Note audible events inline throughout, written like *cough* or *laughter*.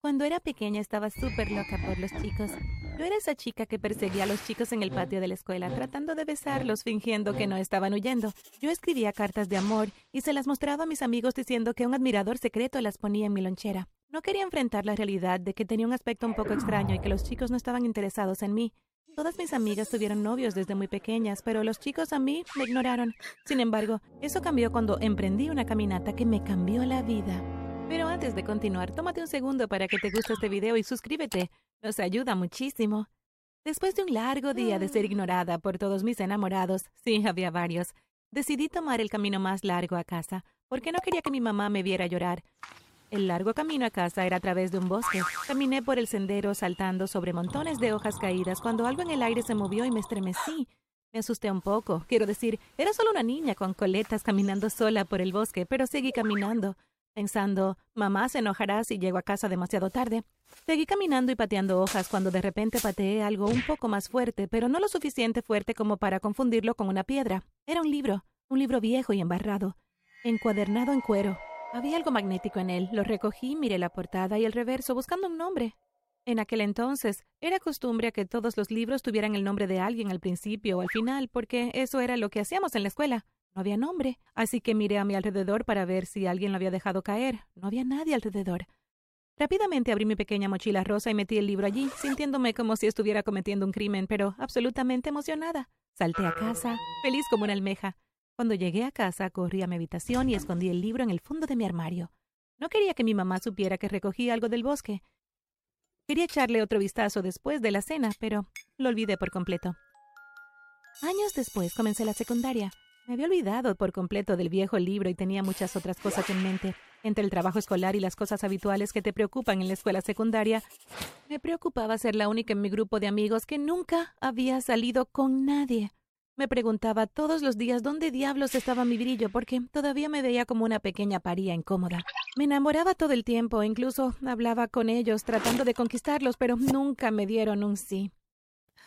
Cuando era pequeña estaba súper loca por los chicos. Yo era esa chica que perseguía a los chicos en el patio de la escuela, tratando de besarlos, fingiendo que no estaban huyendo. Yo escribía cartas de amor y se las mostraba a mis amigos diciendo que un admirador secreto las ponía en mi lonchera. No quería enfrentar la realidad de que tenía un aspecto un poco extraño y que los chicos no estaban interesados en mí. Todas mis amigas tuvieron novios desde muy pequeñas, pero los chicos a mí me ignoraron. Sin embargo, eso cambió cuando emprendí una caminata que me cambió la vida. Pero antes de continuar, tómate un segundo para que te guste este video y suscríbete. Nos ayuda muchísimo. Después de un largo día de ser ignorada por todos mis enamorados, *laughs* sí, había varios, decidí tomar el camino más largo a casa, porque no quería que mi mamá me viera llorar. El largo camino a casa era a través de un bosque. Caminé por el sendero saltando sobre montones de hojas caídas cuando algo en el aire se movió y me estremecí. Me asusté un poco. Quiero decir, era solo una niña con coletas caminando sola por el bosque, pero seguí caminando pensando, mamá se enojará si llego a casa demasiado tarde. Seguí caminando y pateando hojas cuando de repente pateé algo un poco más fuerte, pero no lo suficiente fuerte como para confundirlo con una piedra. Era un libro, un libro viejo y embarrado, encuadernado en cuero. Había algo magnético en él. Lo recogí, miré la portada y el reverso buscando un nombre. En aquel entonces, era costumbre que todos los libros tuvieran el nombre de alguien al principio o al final, porque eso era lo que hacíamos en la escuela. No había nombre, así que miré a mi alrededor para ver si alguien lo había dejado caer. No había nadie alrededor. Rápidamente abrí mi pequeña mochila rosa y metí el libro allí, sintiéndome como si estuviera cometiendo un crimen, pero absolutamente emocionada. Salté a casa, feliz como una almeja. Cuando llegué a casa, corrí a mi habitación y escondí el libro en el fondo de mi armario. No quería que mi mamá supiera que recogí algo del bosque. Quería echarle otro vistazo después de la cena, pero lo olvidé por completo. Años después comencé la secundaria. Me había olvidado por completo del viejo libro y tenía muchas otras cosas en mente. Entre el trabajo escolar y las cosas habituales que te preocupan en la escuela secundaria, me preocupaba ser la única en mi grupo de amigos que nunca había salido con nadie. Me preguntaba todos los días dónde diablos estaba mi brillo, porque todavía me veía como una pequeña paría incómoda. Me enamoraba todo el tiempo, incluso hablaba con ellos tratando de conquistarlos, pero nunca me dieron un sí.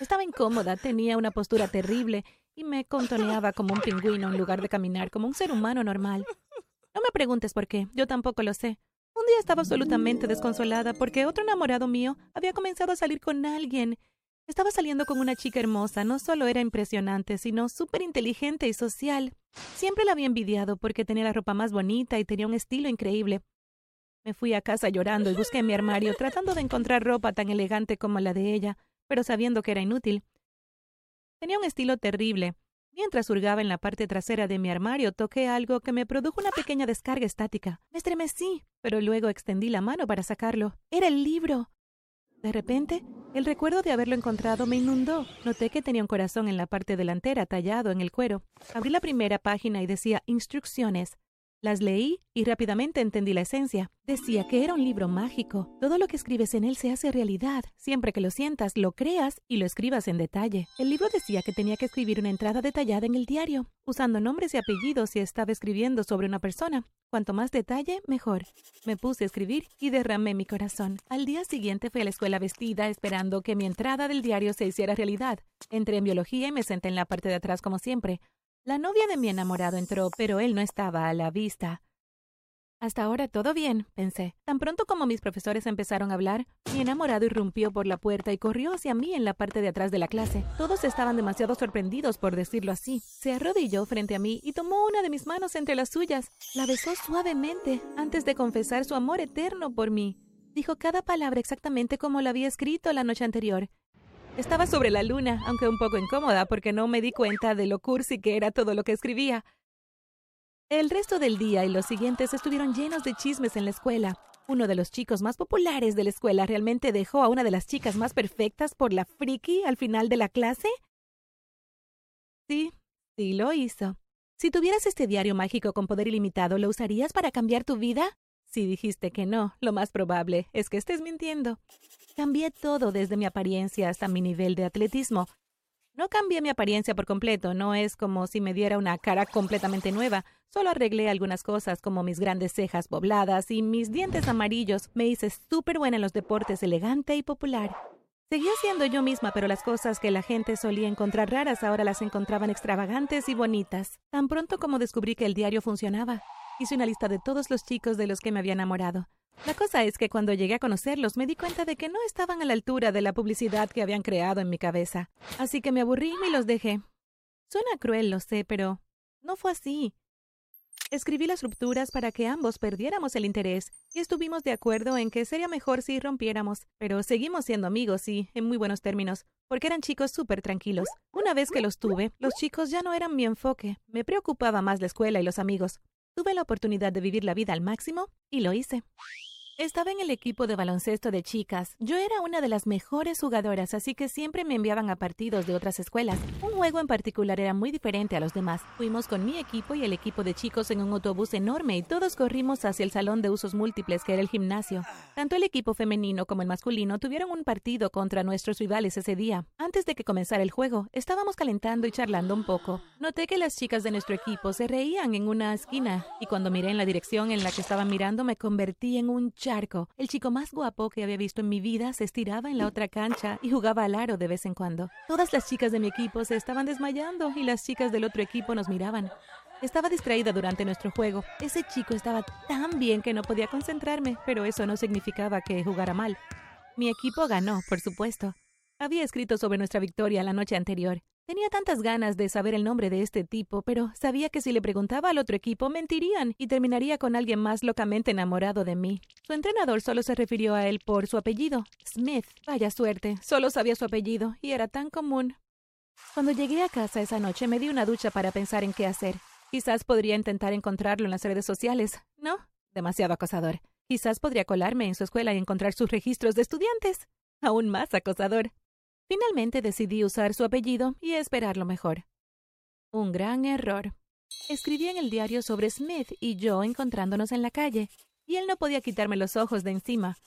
Estaba incómoda, tenía una postura terrible y me contoneaba como un pingüino en lugar de caminar como un ser humano normal. No me preguntes por qué, yo tampoco lo sé. Un día estaba absolutamente desconsolada porque otro enamorado mío había comenzado a salir con alguien. Estaba saliendo con una chica hermosa, no solo era impresionante, sino súper inteligente y social. Siempre la había envidiado porque tenía la ropa más bonita y tenía un estilo increíble. Me fui a casa llorando y busqué en mi armario tratando de encontrar ropa tan elegante como la de ella, pero sabiendo que era inútil. Tenía un estilo terrible. Mientras hurgaba en la parte trasera de mi armario, toqué algo que me produjo una pequeña descarga estática. Me estremecí, pero luego extendí la mano para sacarlo. Era el libro. De repente, el recuerdo de haberlo encontrado me inundó. Noté que tenía un corazón en la parte delantera tallado en el cuero. Abrí la primera página y decía instrucciones. Las leí y rápidamente entendí la esencia. Decía que era un libro mágico. Todo lo que escribes en él se hace realidad. Siempre que lo sientas, lo creas y lo escribas en detalle. El libro decía que tenía que escribir una entrada detallada en el diario, usando nombres y apellidos si estaba escribiendo sobre una persona. Cuanto más detalle, mejor. Me puse a escribir y derramé mi corazón. Al día siguiente fui a la escuela vestida, esperando que mi entrada del diario se hiciera realidad. Entré en biología y me senté en la parte de atrás como siempre. La novia de mi enamorado entró, pero él no estaba a la vista. Hasta ahora todo bien, pensé. Tan pronto como mis profesores empezaron a hablar, mi enamorado irrumpió por la puerta y corrió hacia mí en la parte de atrás de la clase. Todos estaban demasiado sorprendidos, por decirlo así. Se arrodilló frente a mí y tomó una de mis manos entre las suyas. La besó suavemente antes de confesar su amor eterno por mí. Dijo cada palabra exactamente como lo había escrito la noche anterior, estaba sobre la luna, aunque un poco incómoda porque no me di cuenta de lo cursi que era todo lo que escribía. El resto del día y los siguientes estuvieron llenos de chismes en la escuela. Uno de los chicos más populares de la escuela realmente dejó a una de las chicas más perfectas por la friki al final de la clase. Sí, sí lo hizo. Si tuvieras este diario mágico con poder ilimitado, ¿lo usarías para cambiar tu vida? Si dijiste que no, lo más probable es que estés mintiendo. Cambié todo desde mi apariencia hasta mi nivel de atletismo. No cambié mi apariencia por completo, no es como si me diera una cara completamente nueva. Solo arreglé algunas cosas como mis grandes cejas pobladas y mis dientes amarillos. Me hice súper buena en los deportes, elegante y popular. Seguía siendo yo misma, pero las cosas que la gente solía encontrar raras ahora las encontraban extravagantes y bonitas. Tan pronto como descubrí que el diario funcionaba, hice una lista de todos los chicos de los que me había enamorado. La cosa es que cuando llegué a conocerlos me di cuenta de que no estaban a la altura de la publicidad que habían creado en mi cabeza. Así que me aburrí y los dejé. Suena cruel, lo sé, pero no fue así. Escribí las rupturas para que ambos perdiéramos el interés y estuvimos de acuerdo en que sería mejor si rompiéramos, pero seguimos siendo amigos y en muy buenos términos, porque eran chicos súper tranquilos. Una vez que los tuve, los chicos ya no eran mi enfoque, me preocupaba más la escuela y los amigos. Tuve la oportunidad de vivir la vida al máximo y lo hice. Estaba en el equipo de baloncesto de chicas. Yo era una de las mejores jugadoras, así que siempre me enviaban a partidos de otras escuelas. Un juego en particular era muy diferente a los demás. Fuimos con mi equipo y el equipo de chicos en un autobús enorme y todos corrimos hacia el salón de usos múltiples que era el gimnasio. Tanto el equipo femenino como el masculino tuvieron un partido contra nuestros rivales ese día. Antes de que comenzara el juego, estábamos calentando y charlando un poco. Noté que las chicas de nuestro equipo se reían en una esquina y cuando miré en la dirección en la que estaban mirando me convertí en un el chico más guapo que había visto en mi vida se estiraba en la otra cancha y jugaba al aro de vez en cuando. Todas las chicas de mi equipo se estaban desmayando y las chicas del otro equipo nos miraban. Estaba distraída durante nuestro juego. Ese chico estaba tan bien que no podía concentrarme, pero eso no significaba que jugara mal. Mi equipo ganó, por supuesto. Había escrito sobre nuestra victoria la noche anterior. Tenía tantas ganas de saber el nombre de este tipo, pero sabía que si le preguntaba al otro equipo mentirían y terminaría con alguien más locamente enamorado de mí. Su entrenador solo se refirió a él por su apellido, Smith. Vaya suerte, solo sabía su apellido y era tan común. Cuando llegué a casa esa noche me di una ducha para pensar en qué hacer. Quizás podría intentar encontrarlo en las redes sociales. No, demasiado acosador. Quizás podría colarme en su escuela y encontrar sus registros de estudiantes. Aún más acosador. Finalmente decidí usar su apellido y esperar lo mejor. Un gran error. Escribí en el diario sobre Smith y yo encontrándonos en la calle, y él no podía quitarme los ojos de encima.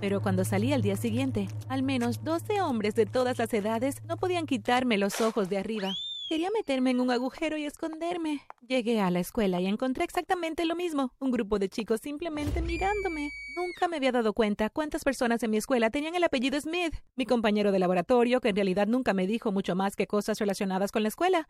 Pero cuando salí al día siguiente, al menos doce hombres de todas las edades no podían quitarme los ojos de arriba. Quería meterme en un agujero y esconderme. Llegué a la escuela y encontré exactamente lo mismo, un grupo de chicos simplemente mirándome. Nunca me había dado cuenta cuántas personas en mi escuela tenían el apellido Smith, mi compañero de laboratorio, que en realidad nunca me dijo mucho más que cosas relacionadas con la escuela.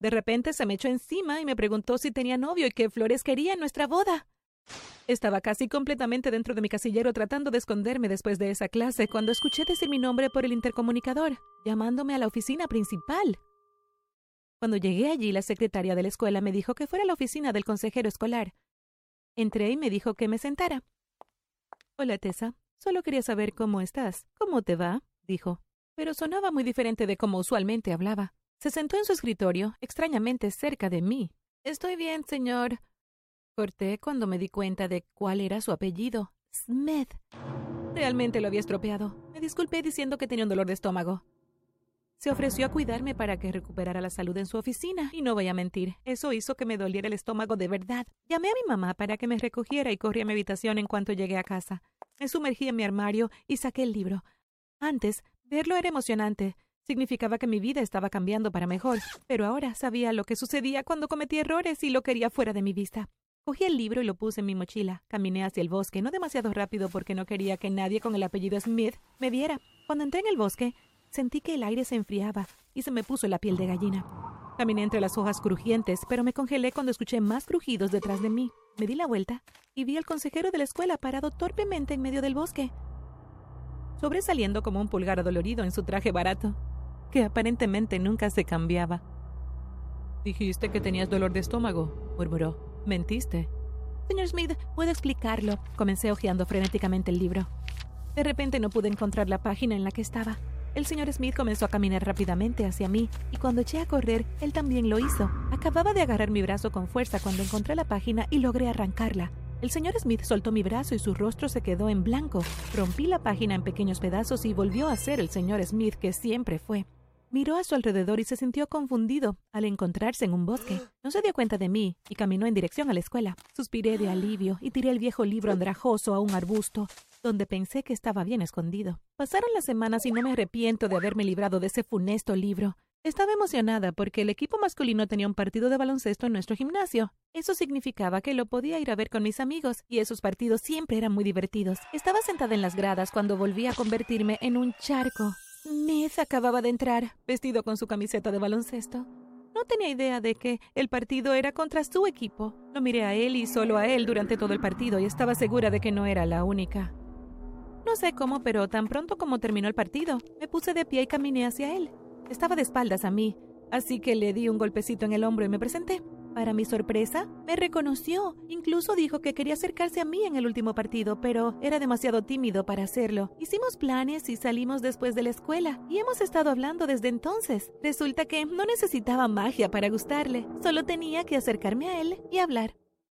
De repente se me echó encima y me preguntó si tenía novio y qué flores quería en nuestra boda. Estaba casi completamente dentro de mi casillero tratando de esconderme después de esa clase cuando escuché decir mi nombre por el intercomunicador, llamándome a la oficina principal. Cuando llegué allí, la secretaria de la escuela me dijo que fuera a la oficina del consejero escolar. Entré y me dijo que me sentara. Hola, Tessa. Solo quería saber cómo estás. ¿Cómo te va? dijo. Pero sonaba muy diferente de cómo usualmente hablaba. Se sentó en su escritorio, extrañamente cerca de mí. Estoy bien, señor. Corté cuando me di cuenta de cuál era su apellido. Smith. Realmente lo había estropeado. Me disculpé diciendo que tenía un dolor de estómago. Se ofreció a cuidarme para que recuperara la salud en su oficina, y no voy a mentir, eso hizo que me doliera el estómago de verdad. Llamé a mi mamá para que me recogiera y corrí a mi habitación en cuanto llegué a casa. Me sumergí en mi armario y saqué el libro. Antes, verlo era emocionante. Significaba que mi vida estaba cambiando para mejor, pero ahora sabía lo que sucedía cuando cometí errores y lo quería fuera de mi vista. Cogí el libro y lo puse en mi mochila. Caminé hacia el bosque, no demasiado rápido porque no quería que nadie con el apellido Smith me viera. Cuando entré en el bosque, Sentí que el aire se enfriaba y se me puso la piel de gallina. Caminé entre las hojas crujientes, pero me congelé cuando escuché más crujidos detrás de mí. Me di la vuelta y vi al consejero de la escuela parado torpemente en medio del bosque, sobresaliendo como un pulgar adolorido en su traje barato, que aparentemente nunca se cambiaba. Dijiste que tenías dolor de estómago, murmuró. Mentiste. Señor Smith, ¿puedo explicarlo? Comencé hojeando frenéticamente el libro. De repente no pude encontrar la página en la que estaba. El señor Smith comenzó a caminar rápidamente hacia mí y cuando eché a correr, él también lo hizo. Acababa de agarrar mi brazo con fuerza cuando encontré la página y logré arrancarla. El señor Smith soltó mi brazo y su rostro se quedó en blanco. Rompí la página en pequeños pedazos y volvió a ser el señor Smith que siempre fue. Miró a su alrededor y se sintió confundido al encontrarse en un bosque. No se dio cuenta de mí y caminó en dirección a la escuela. Suspiré de alivio y tiré el viejo libro andrajoso a un arbusto donde pensé que estaba bien escondido. Pasaron las semanas y no me arrepiento de haberme librado de ese funesto libro. Estaba emocionada porque el equipo masculino tenía un partido de baloncesto en nuestro gimnasio. Eso significaba que lo podía ir a ver con mis amigos, y esos partidos siempre eran muy divertidos. Estaba sentada en las gradas cuando volví a convertirme en un charco. Smith acababa de entrar, vestido con su camiseta de baloncesto. No tenía idea de que el partido era contra su equipo. Lo miré a él y solo a él durante todo el partido y estaba segura de que no era la única. No sé cómo, pero tan pronto como terminó el partido, me puse de pie y caminé hacia él. Estaba de espaldas a mí, así que le di un golpecito en el hombro y me presenté. Para mi sorpresa, me reconoció. Incluso dijo que quería acercarse a mí en el último partido, pero era demasiado tímido para hacerlo. Hicimos planes y salimos después de la escuela, y hemos estado hablando desde entonces. Resulta que no necesitaba magia para gustarle, solo tenía que acercarme a él y hablar.